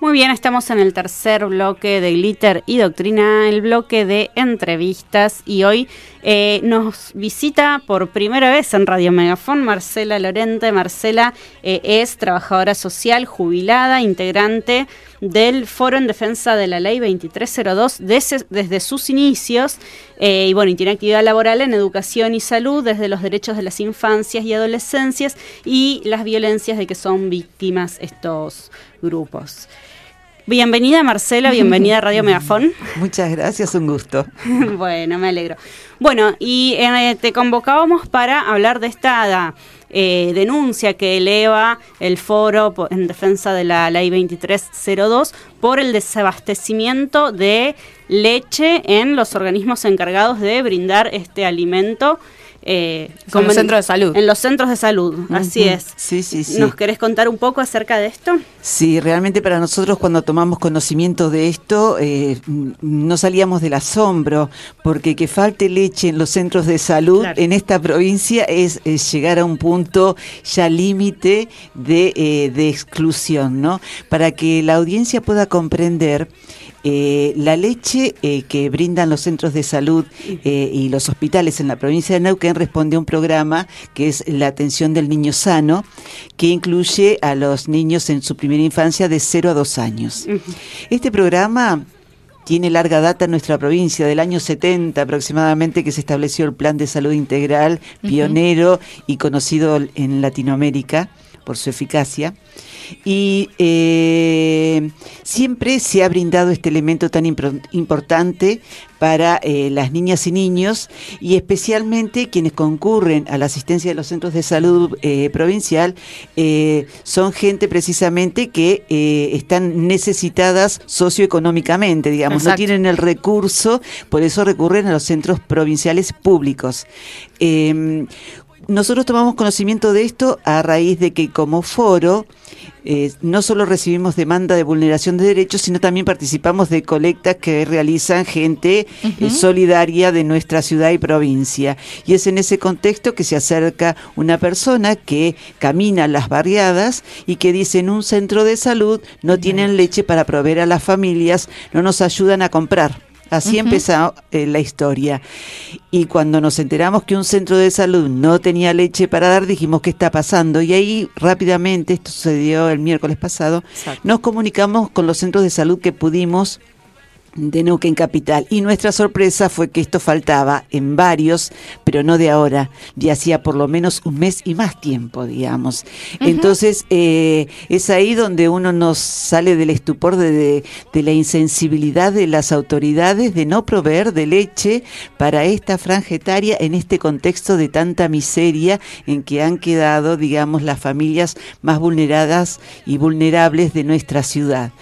Muy bien, estamos en el tercer bloque de Glitter y Doctrina, el bloque de entrevistas y hoy eh, nos visita por primera vez en Radio Megafón Marcela Lorente. Marcela eh, es trabajadora social jubilada, integrante del Foro en Defensa de la Ley 2302 desde, desde sus inicios eh, y bueno, y tiene actividad laboral en educación y salud desde los derechos de las infancias y adolescencias y las violencias de que son víctimas estos grupos. Bienvenida Marcela, bienvenida a Radio Megafón. Muchas gracias, un gusto. bueno, me alegro. Bueno, y eh, te convocábamos para hablar de esta eh, denuncia que eleva el foro en defensa de la ley 2302 por el desabastecimiento de leche en los organismos encargados de brindar este alimento eh, como en los centros de salud. En los centros de salud, así es. Sí, sí, sí. ¿Nos querés contar un poco acerca de esto? Sí, realmente para nosotros cuando tomamos conocimiento de esto eh, no salíamos del asombro, porque que falte leche en los centros de salud en esta provincia es, llegar a un punto ya límite de, eh, de exclusión, ¿no? Para que la audiencia pueda comprender eh, la leche eh, que brindan los centros de salud eh, y los hospitales en la provincia de Neuquén responde a un programa que es la atención del niño sano, que incluye a los niños en su primera infancia de 0 a 2 años. Este programa tiene larga data en nuestra provincia, del año 70 aproximadamente, que se estableció el Plan de Salud Integral, pionero y conocido en Latinoamérica por su eficacia. Y eh, siempre se ha brindado este elemento tan importante para eh, las niñas y niños y especialmente quienes concurren a la asistencia de los centros de salud eh, provincial son gente precisamente que están necesitadas socioeconómicamente, digamos, no tienen el recurso, por eso recurren a los centros provinciales públicos. Nosotros tomamos conocimiento de esto a raíz de que como foro eh, no solo recibimos demanda de vulneración de derechos, sino también participamos de colectas que realizan gente eh, solidaria de nuestra ciudad y provincia. Y es en ese contexto que se acerca una persona que camina las barriadas y que dice en un centro de salud no tienen leche para proveer a las familias, no nos ayudan a comprar. Así empezó eh, la historia. Y cuando nos enteramos que un centro de salud no tenía leche para dar, dijimos, ¿qué está pasando? Y ahí rápidamente, esto sucedió el miércoles pasado, nos comunicamos con los centros de salud que pudimos de Neuquén Capital. Y nuestra sorpresa fue que esto faltaba en varios, pero no de ahora, de hacía por lo menos un mes y más tiempo, digamos. Entonces, eh, es ahí donde uno nos sale del estupor de, de, la insensibilidad de las autoridades de no proveer de leche para esta franja etaria en este contexto de tanta miseria en que han quedado, digamos, las familias más vulneradas y vulnerables de nuestra ciudad.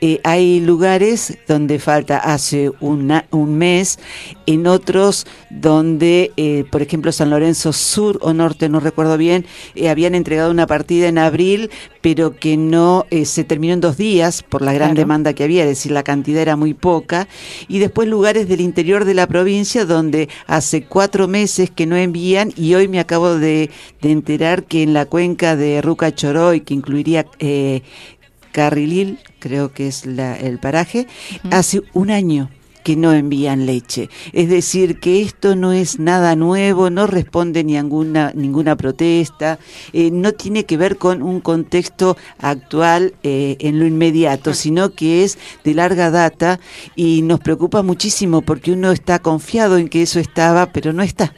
Eh, hay lugares donde falta hace un mes, en otros donde, eh, por ejemplo, San Lorenzo Sur o Norte, no recuerdo bien, eh, habían entregado una partida en abril, pero que no eh, se terminó en dos días por la gran demanda que había, es decir, la cantidad era muy poca, y después lugares del interior de la provincia donde hace cuatro meses que no envían y hoy me acabo de, enterar que en la cuenca de Ruca Choroy, que incluiría Carrilil, creo que es el paraje, hace un año que no envían leche. Es decir, que esto no es nada nuevo, no responde ni a ninguna, ninguna protesta, eh, no tiene que ver con un contexto actual eh, en lo inmediato, sino que es de larga data y nos preocupa muchísimo porque uno está confiado en que eso estaba, pero no está.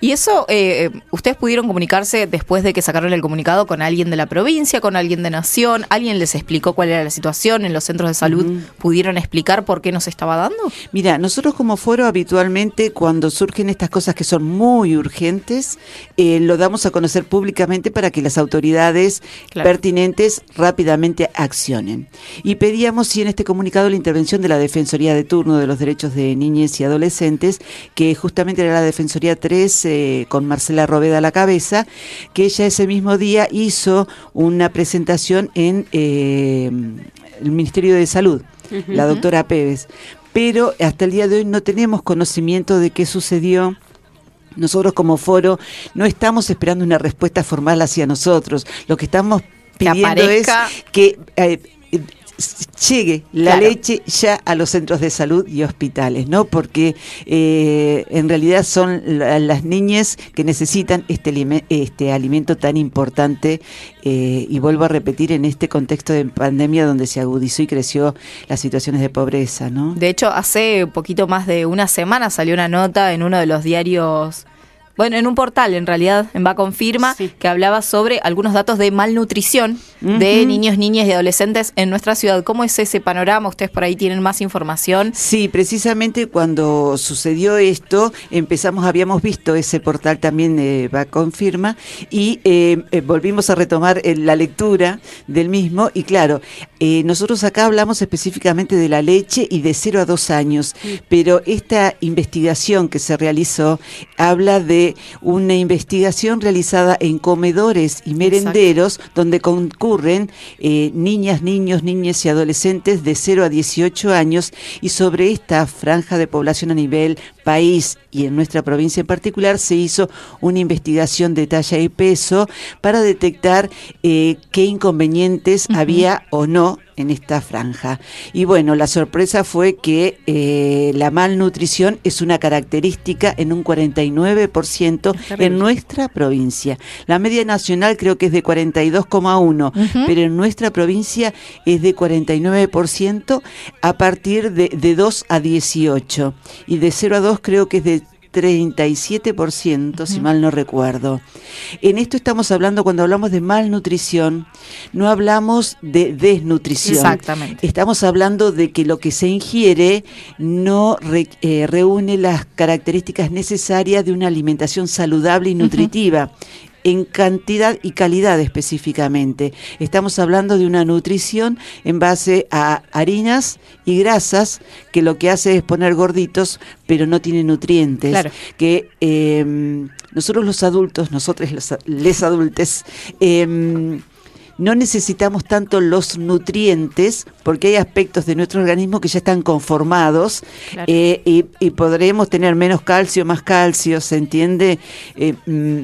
Y eso, eh, ¿ustedes pudieron comunicarse después de que sacaron el comunicado con alguien de la provincia, con alguien de Nación? ¿Alguien les explicó cuál era la situación en los centros de salud? ¿Pudieron explicar por qué nos estaba dando? Mira, nosotros como foro habitualmente cuando surgen estas cosas que son muy urgentes, eh, lo damos a conocer públicamente para que las autoridades pertinentes rápidamente accionen. Y pedíamos, sí, en este comunicado la intervención de la Defensoría de Turno de los Derechos de Niñez y Adolescentes, que justamente era la Defensoría 3 eh, con Marcela Robeda a la cabeza, que ella ese mismo día hizo una presentación en eh, el Ministerio de Salud, la doctora Pérez. Pero hasta el día de hoy no tenemos conocimiento de qué sucedió. Nosotros como foro no estamos esperando una respuesta formal hacia nosotros. Lo que estamos pidiendo es que... Eh, llegue la leche ya a los centros de salud y hospitales, ¿no? Porque eh, en realidad son las niñas que necesitan este, este alimento tan importante eh, y vuelvo a repetir en este contexto de pandemia donde se agudizó y creció las situaciones de pobreza, ¿no? De hecho, hace poquito más de una semana salió una nota en uno de los diarios bueno, en un portal, en realidad, en Va Confirma, que hablaba sobre algunos datos de malnutrición de niños, niñas y adolescentes en nuestra ciudad. ¿Cómo es ese panorama? Ustedes por ahí tienen más información. Sí, precisamente cuando sucedió esto, empezamos, habíamos visto ese portal también de Va Confirma y eh, eh, volvimos a retomar eh, la lectura del mismo. Y claro, nosotros acá hablamos específicamente de la leche y de 0 a 2 años, pero esta investigación que se realizó habla de una investigación realizada en comedores y merenderos donde concurren eh, niñas, niños, niñas y adolescentes de 0 a 18 años y sobre esta franja de población a nivel país y en nuestra provincia en particular se hizo una investigación de talla y peso para detectar eh, qué inconvenientes había o no en esta franja. Y bueno, la sorpresa fue que eh, la malnutrición es una característica en un 49% en nuestra provincia. La media nacional creo que es de 42,1, pero en nuestra provincia es de 49% a partir de, de 2 a 18. Y de 0 a 2 creo que es de 37%, si mal no recuerdo. En esto estamos hablando, cuando hablamos de malnutrición, no hablamos de desnutrición. Exactamente. Estamos hablando de que lo que se ingiere no eh, reúne las características necesarias de una alimentación saludable y nutritiva en cantidad y calidad específicamente. Estamos hablando de una nutrición en base a harinas y grasas que lo que hace es poner gorditos, pero no tiene nutrientes. Claro. Que em, nosotros los adultos, nosotros los les adultes, em, no necesitamos tanto los nutrientes porque hay aspectos de nuestro organismo que ya están conformados eh, y, podremos tener menos calcio, más calcio, ¿se entiende? Eh, mm,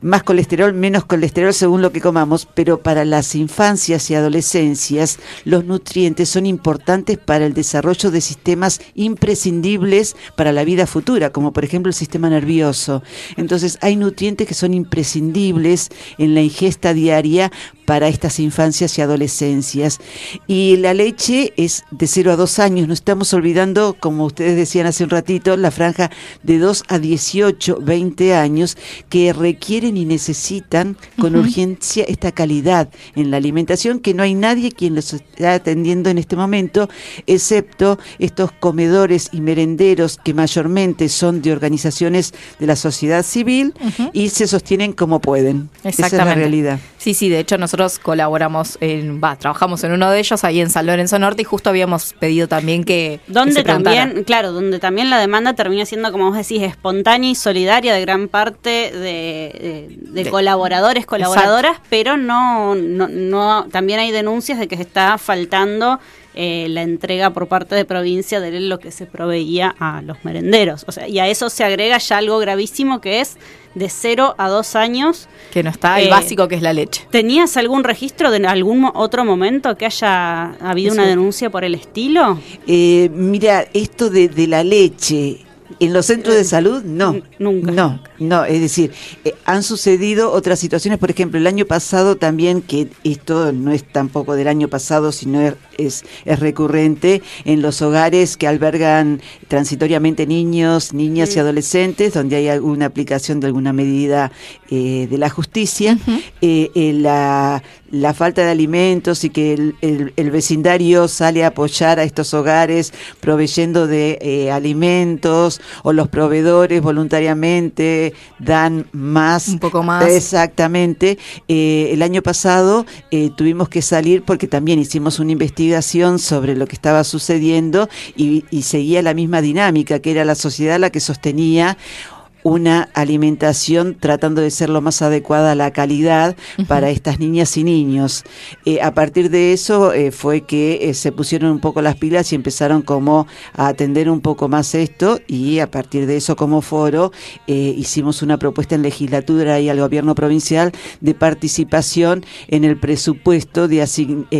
más colesterol, menos colesterol según lo que comamos, pero para las infancias y adolescencias los nutrientes son importantes para el desarrollo de sistemas imprescindibles para la vida futura, como por ejemplo el sistema nervioso. Entonces hay nutrientes que son imprescindibles en la ingesta diaria para estas infancias y adolescencias. Y la leche es de 0 a 2 años. No estamos olvidando, como ustedes decían hace un ratito, la franja de 2 a 18, 20 años que requieren y necesitan con urgencia esta calidad en la alimentación que no hay nadie quien los está atendiendo en este momento, excepto estos comedores y merenderos que mayormente son de organizaciones de la sociedad civil y se sostienen como pueden. Esa es la realidad. Sí, sí, de hecho nosotros nosotros colaboramos, en, va, trabajamos en uno de ellos ahí en San Lorenzo Norte y justo habíamos pedido también que... Donde también, claro, donde también la demanda termina siendo, como vos decís, espontánea y solidaria de gran parte de, colaboradores, colaboradoras, pero no, no, no, también hay denuncias de que se está faltando eh, la entrega por parte de provincia de lo que se proveía a los merenderos. O sea, y a eso se agrega ya algo gravísimo que es de 0 a 2 años. Que no está el eh, básico que es la leche. ¿Tenías algún registro de algún otro momento que haya habido una denuncia por el estilo? Eh, mira, esto de, de la leche en los centros de salud, no. Nunca. No, no, es decir, eh, han sucedido otras situaciones, por ejemplo, el año pasado también, que esto no es tampoco del año pasado, sino es, es, recurrente en los hogares que albergan transitoriamente niños, niñas y mm. adolescentes, donde hay alguna aplicación de alguna medida eh, de la justicia, eh, la, la, falta de alimentos y que el, el, vecindario sale a apoyar a estos hogares proveyendo de alimentos o los proveedores voluntariamente dan más. Un poco más. Exactamente. Eh, el año pasado eh, tuvimos que salir porque también hicimos una investigación sobre lo que estaba sucediendo y, y seguía la misma dinámica, que era la sociedad la que sostenía una alimentación tratando de ser lo más adecuada a la calidad para estas niñas y niños. Eh, a partir de eso eh, fue que se pusieron un poco las pilas y empezaron como a atender un poco más esto y a partir de eso como foro hicimos una propuesta en legislatura y al gobierno provincial de participación en el presupuesto de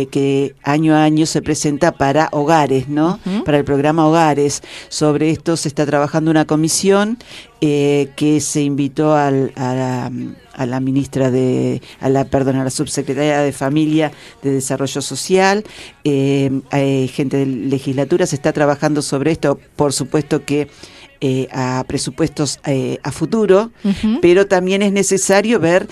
que año a año se presenta para hogares, ¿no? Para el programa Hogares. Sobre esto se está trabajando una comisión eh, que se invitó al, a, la, ministra de, a la, perdón, a la subsecretaria de Familia de Desarrollo Social, eh, hay gente de legislatura, se está trabajando sobre esto, por supuesto que eh, a presupuestos a futuro, pero también es necesario ver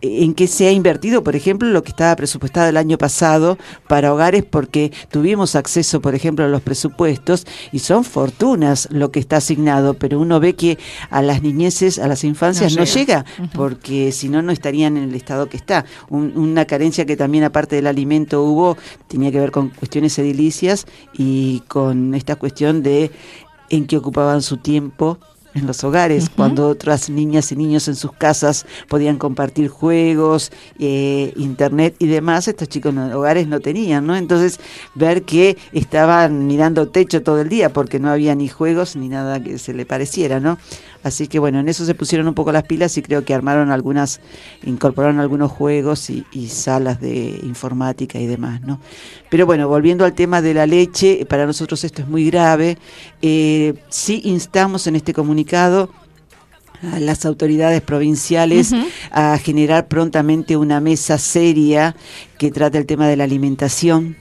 en qué se ha invertido, por ejemplo, lo que estaba presupuestado el año pasado para hogares, porque tuvimos acceso, por ejemplo, a los presupuestos y son fortunas lo que está asignado, pero uno ve que a las niñeces, a las infancias no llega, porque si no, no estarían en el estado que está. una carencia que también, aparte del alimento, hubo, tenía que ver con cuestiones edilicias y con esta cuestión de en qué ocupaban su tiempo en los hogares, cuando otras niñas y niños en sus casas podían compartir juegos, eh, internet y demás, estos chicos en los hogares no tenían, ¿no? Entonces, ver que estaban mirando techo todo el día porque no había ni juegos ni nada que se le pareciera, ¿no? Así que bueno, en eso se pusieron un poco las pilas y creo que armaron algunas, incorporaron algunos juegos y, salas de informática y demás, ¿no? Pero bueno, volviendo al tema de la leche, para nosotros esto es muy grave. Eh, sí instamos en este comunicado a las autoridades provinciales a generar prontamente una mesa seria que trate el tema de la alimentación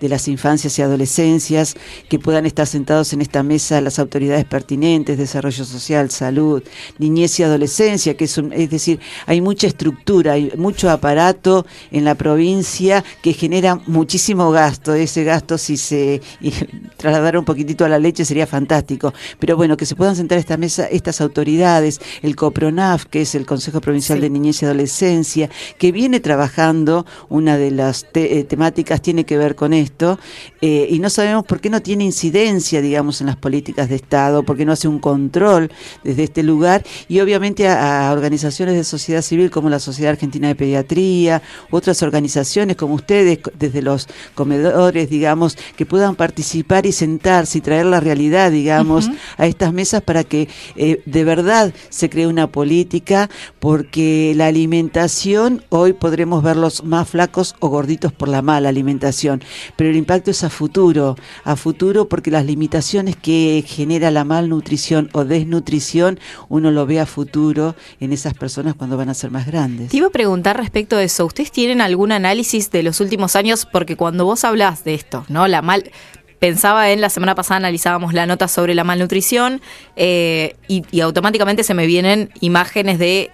de las infancias y adolescencias, que puedan estar sentados en esta mesa las autoridades pertinentes, desarrollo social, salud, niñez y adolescencia, que es, es decir, hay mucha estructura, hay mucho aparato en la provincia que genera muchísimo gasto. Ese gasto, si se trasladara un poquitito a la leche, sería fantástico. Pero bueno, que se puedan sentar esta mesa estas autoridades, el COPRONAF, que es el Consejo Provincial de Niñez y Adolescencia, que viene trabajando, una de las eh, temáticas tiene que ver con esto esto eh, y no sabemos por qué no tiene incidencia, digamos, en las políticas de Estado, por qué no hace un control desde este lugar y obviamente a, organizaciones de sociedad civil como la Sociedad Argentina de Pediatría, otras organizaciones como ustedes, desde los comedores, digamos, que puedan participar y sentarse y traer la realidad, digamos, a estas mesas para que eh, de verdad se cree una política, porque la alimentación hoy podremos verlos más flacos o gorditos por la mala alimentación, pero el impacto es a futuro, a futuro porque las limitaciones que genera la malnutrición o desnutrición, uno lo ve a futuro en esas personas cuando van a ser más grandes. Te iba a preguntar respecto de eso, ¿ustedes tienen algún análisis de los últimos años? Porque cuando vos hablas de esto, ¿no? La mal pensaba en la semana pasada analizábamos la nota sobre la malnutrición eh, y, automáticamente se me vienen imágenes de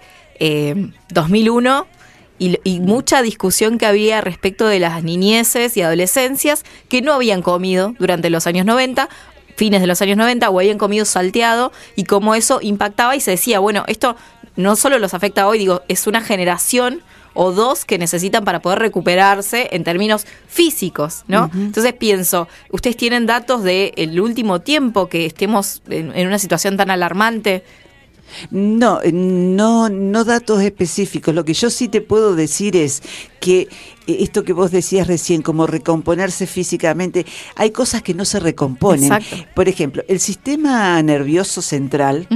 2001 eh, y, mucha discusión que había respecto de las niñeces y adolescencias que no habían comido durante los años 90 fines de los años 90 o habían comido salteado y cómo eso impactaba y se decía, bueno, esto no solo los afecta hoy, digo, es una generación o dos que necesitan para poder recuperarse en términos físicos, ¿no? Entonces pienso, ustedes tienen datos del último tiempo que estemos en, una situación tan alarmante no, no, no datos específicos. Lo que yo sí te puedo decir es que eh, esto que vos decías recién, como recomponerse físicamente, hay cosas que no se recomponen. Por ejemplo, el sistema nervioso central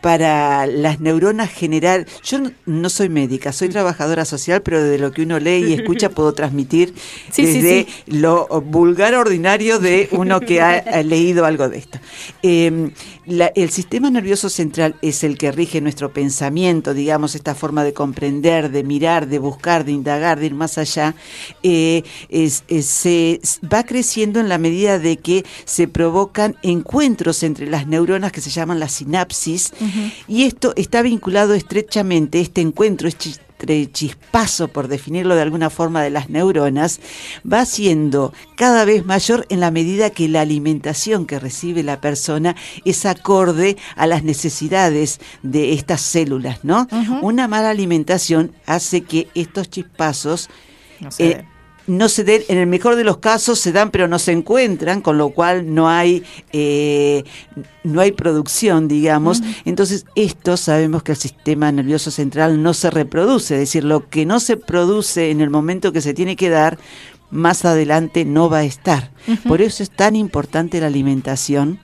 para las neuronas generar, yo no, soy médica, soy trabajadora social, pero de lo que uno lee y escucha puedo transmitir desde lo vulgar ordinario de uno que ha, leído algo de esto. Em, el sistema nervioso central es el que rige nuestro pensamiento, digamos, esta forma de comprender, de mirar, de buscar, de indagar, de ir más allá, eh, se va creciendo en la medida de que se provocan encuentros entre las neuronas que se llaman la sinapsis, y esto está vinculado estrechamente, este encuentro, este chispazo, por definirlo de alguna forma, de las neuronas, va siendo cada vez mayor en la medida que la alimentación que recibe la persona es acorde a las necesidades de estas células, ¿no? Una mala alimentación hace que estos chispazos... Eh, no se den, en el mejor de los casos se dan pero no se encuentran, con lo cual no hay, eh, no hay producción, digamos. Entonces, esto sabemos que el sistema nervioso central no se reproduce, es decir, lo que no se produce en el momento que se tiene que dar, más adelante no va a estar. Por eso es tan importante la alimentación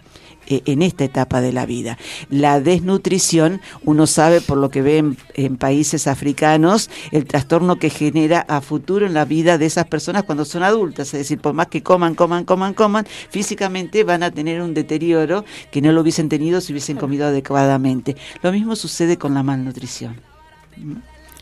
en esta etapa de la vida. La desnutrición, uno sabe por lo que ve en, países africanos, el trastorno que genera a futuro en la vida de esas personas cuando son adultas, es decir, por más que coman, coman, coman, coman, físicamente van a tener un deterioro que no lo hubiesen tenido si hubiesen comido adecuadamente. Lo mismo sucede con la malnutrición.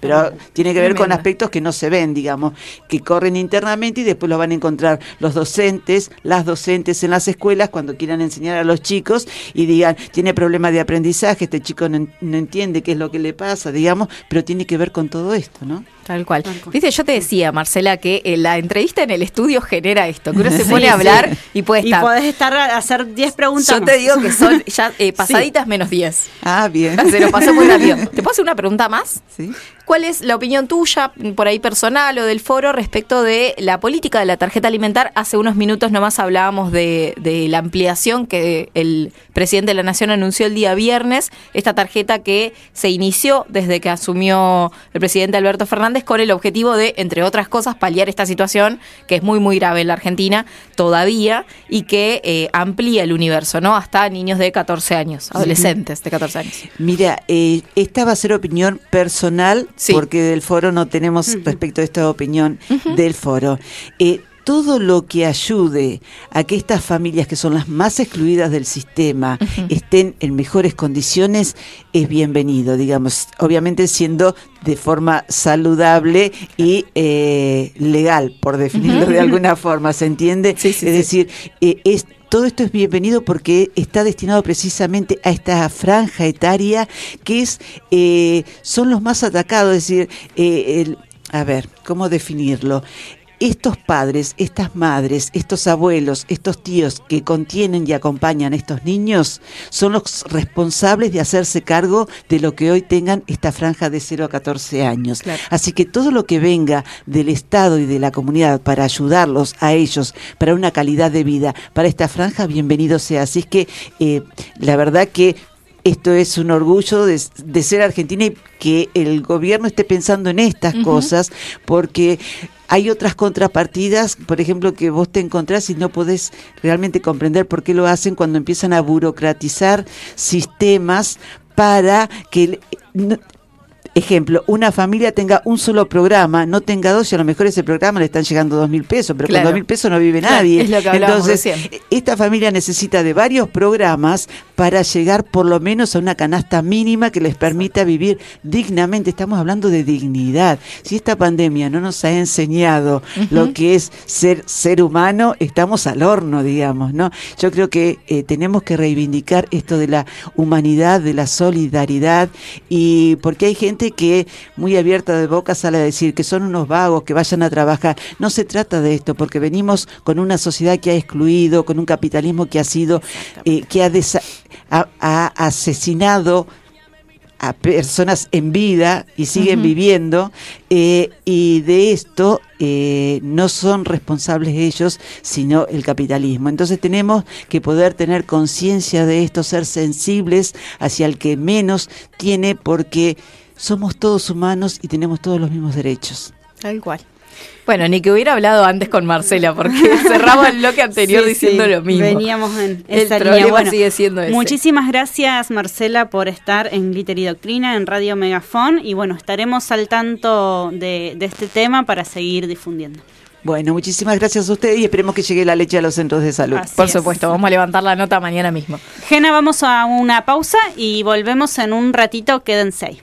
Pero tiene que ver con aspectos que no se ven, digamos, que corren internamente y después lo van a encontrar los docentes, las docentes en las escuelas cuando quieran enseñar a los chicos y digan, tiene problemas de aprendizaje, este chico no, no entiende qué es lo que le pasa, digamos, pero tiene que ver con todo esto, ¿no? Tal cual. Viste, yo te decía, Marcela, que eh, la entrevista en el estudio genera esto, que uno se pone a hablar y puede estar. Y podés estar a hacer 10 preguntas. Yo te digo que son ya eh, pasaditas menos 10. Ah, bien. Se lo pasó muy rápido. ¿Te puedo hacer una pregunta más? Sí. ¿Cuál es la opinión tuya, por ahí personal o del foro, respecto de la política de la tarjeta alimentar? Hace unos minutos nomás hablábamos de, de la ampliación que el presidente de la Nación anunció el día viernes. Esta tarjeta que se inició desde que asumió el presidente Alberto Fernández con el objetivo de, entre otras cosas, paliar esta situación que es muy, muy grave en la Argentina todavía y que eh, amplía el universo, ¿no? Hasta niños de 14 años, adolescentes de 14 años. Mira, eh, esta va a ser opinión personal, porque del foro no tenemos respecto a esta opinión del foro. Eh, todo lo que ayude a que estas familias que son las más excluidas del sistema estén en mejores condiciones es bienvenido, digamos, obviamente siendo de forma saludable y eh, legal, por definirlo de alguna forma, ¿se entiende? es decir, eh, es todo esto es bienvenido porque está destinado precisamente a esta franja etaria que es eh, son los más atacados, es decir, el, a ver, ¿cómo definirlo? Estos padres, estas madres, estos abuelos, estos tíos que contienen y acompañan a estos niños son los responsables de hacerse cargo de lo que hoy tengan esta franja de 0 a 14 años. Así que todo lo que venga del Estado y de la comunidad para ayudarlos a ellos, para una calidad de vida, para esta franja, bienvenido sea. Así que eh, la verdad que esto es un orgullo de, ser argentina y que el gobierno esté pensando en estas cosas, porque hay otras contrapartidas, por ejemplo, que vos te encontrás y no podés realmente comprender por qué lo hacen cuando empiezan a burocratizar sistemas para que ejemplo, una familia tenga un solo programa, no tenga dos y a lo mejor ese programa le están llegando dos mil pesos, pero con dos mil pesos no vive nadie. Entonces, esta familia necesita de varios programas para llegar por lo menos a una canasta mínima que les permita vivir dignamente. Estamos hablando de dignidad. Si esta pandemia no nos ha enseñado lo que es ser ser humano, estamos al horno, digamos, ¿no? Yo creo que eh, tenemos que reivindicar esto de la humanidad, de la solidaridad y porque hay gente que muy abierta de boca sale a decir que son unos vagos, que vayan a trabajar. No se trata de esto, porque venimos con una sociedad que ha excluido, con un capitalismo que ha sido, eh, que ha, asesinado a personas en vida y siguen viviendo eh, y de esto eh, no son responsables ellos sino el capitalismo. Entonces tenemos que poder tener conciencia de esto ser sensibles hacia el que menos tiene porque somos todos humanos y tenemos todos los mismos derechos. Tal cual. Bueno, ni que hubiera hablado antes con Marcela, porque cerraba el bloque anterior diciendo lo mismo. Veníamos en el problema sigue siendo ese. Muchísimas gracias, Marcela, por estar en Glitter y Doctrina, en Radio Megafón. Y bueno, estaremos al tanto de, este tema para seguir difundiendo. Bueno, muchísimas gracias a ustedes y esperemos que llegue la leche a los centros de salud. Por supuesto, vamos a levantar la nota mañana mismo. Gena, vamos a una pausa y volvemos en un ratito. Quédense ahí.